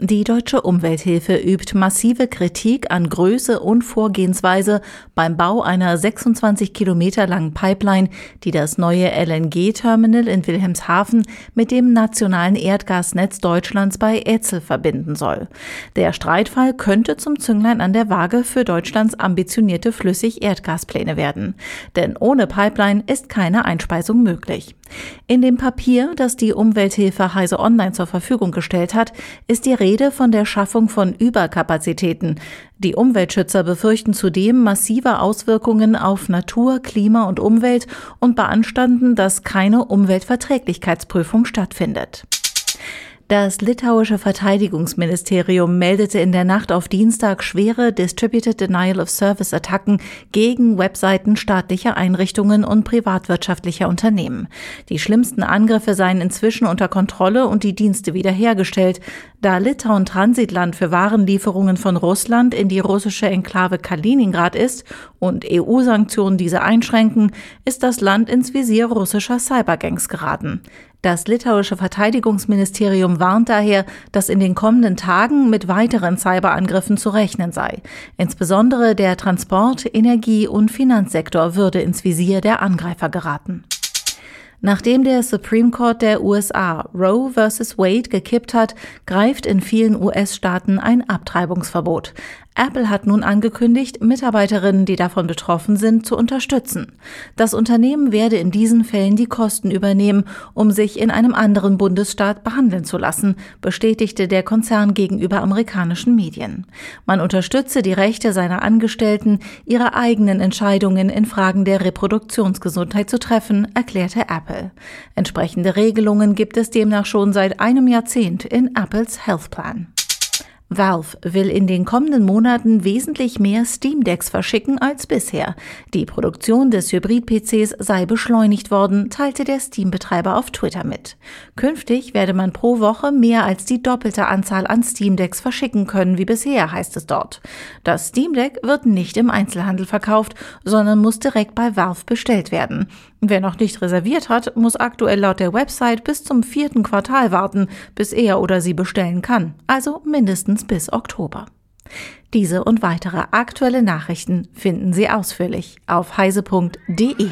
Die deutsche Umwelthilfe übt massive Kritik an Größe und Vorgehensweise beim Bau einer 26 Kilometer langen Pipeline, die das neue LNG-Terminal in Wilhelmshaven mit dem nationalen Erdgasnetz Deutschlands bei Etzel verbinden soll. Der Streitfall könnte zum Zünglein an der Waage für Deutschlands ambitionierte Flüssig-Erdgaspläne werden. Denn ohne Pipeline ist keine Einspeisung möglich. In dem Papier, das die Umwelthilfe Heise Online zur Verfügung gestellt hat, ist die Rede von der Schaffung von Überkapazitäten. Die Umweltschützer befürchten zudem massive Auswirkungen auf Natur, Klima und Umwelt und beanstanden, dass keine Umweltverträglichkeitsprüfung stattfindet. Das litauische Verteidigungsministerium meldete in der Nacht auf Dienstag schwere Distributed Denial of Service Attacken gegen Webseiten staatlicher Einrichtungen und privatwirtschaftlicher Unternehmen. Die schlimmsten Angriffe seien inzwischen unter Kontrolle und die Dienste wiederhergestellt, da Litauen Transitland für Warenlieferungen von Russland in die russische Enklave Kaliningrad ist und EU-Sanktionen diese einschränken, ist das Land ins Visier russischer Cybergangs geraten. Das litauische Verteidigungsministerium warnt daher, dass in den kommenden Tagen mit weiteren Cyberangriffen zu rechnen sei. Insbesondere der Transport-, Energie- und Finanzsektor würde ins Visier der Angreifer geraten. Nachdem der Supreme Court der USA Roe vs. Wade gekippt hat, greift in vielen US-Staaten ein Abtreibungsverbot. Apple hat nun angekündigt, Mitarbeiterinnen, die davon betroffen sind, zu unterstützen. Das Unternehmen werde in diesen Fällen die Kosten übernehmen, um sich in einem anderen Bundesstaat behandeln zu lassen, bestätigte der Konzern gegenüber amerikanischen Medien. Man unterstütze die Rechte seiner Angestellten, ihre eigenen Entscheidungen in Fragen der Reproduktionsgesundheit zu treffen, erklärte Apple. Entsprechende Regelungen gibt es demnach schon seit einem Jahrzehnt in Apples Health Plan. Valve will in den kommenden Monaten wesentlich mehr Steam Decks verschicken als bisher. Die Produktion des Hybrid-PCs sei beschleunigt worden, teilte der Steam-Betreiber auf Twitter mit. Künftig werde man pro Woche mehr als die doppelte Anzahl an Steam Decks verschicken können wie bisher, heißt es dort. Das Steam Deck wird nicht im Einzelhandel verkauft, sondern muss direkt bei Valve bestellt werden. Wer noch nicht reserviert hat, muss aktuell laut der Website bis zum vierten Quartal warten, bis er oder sie bestellen kann, also mindestens bis Oktober. Diese und weitere aktuelle Nachrichten finden Sie ausführlich auf heise.de.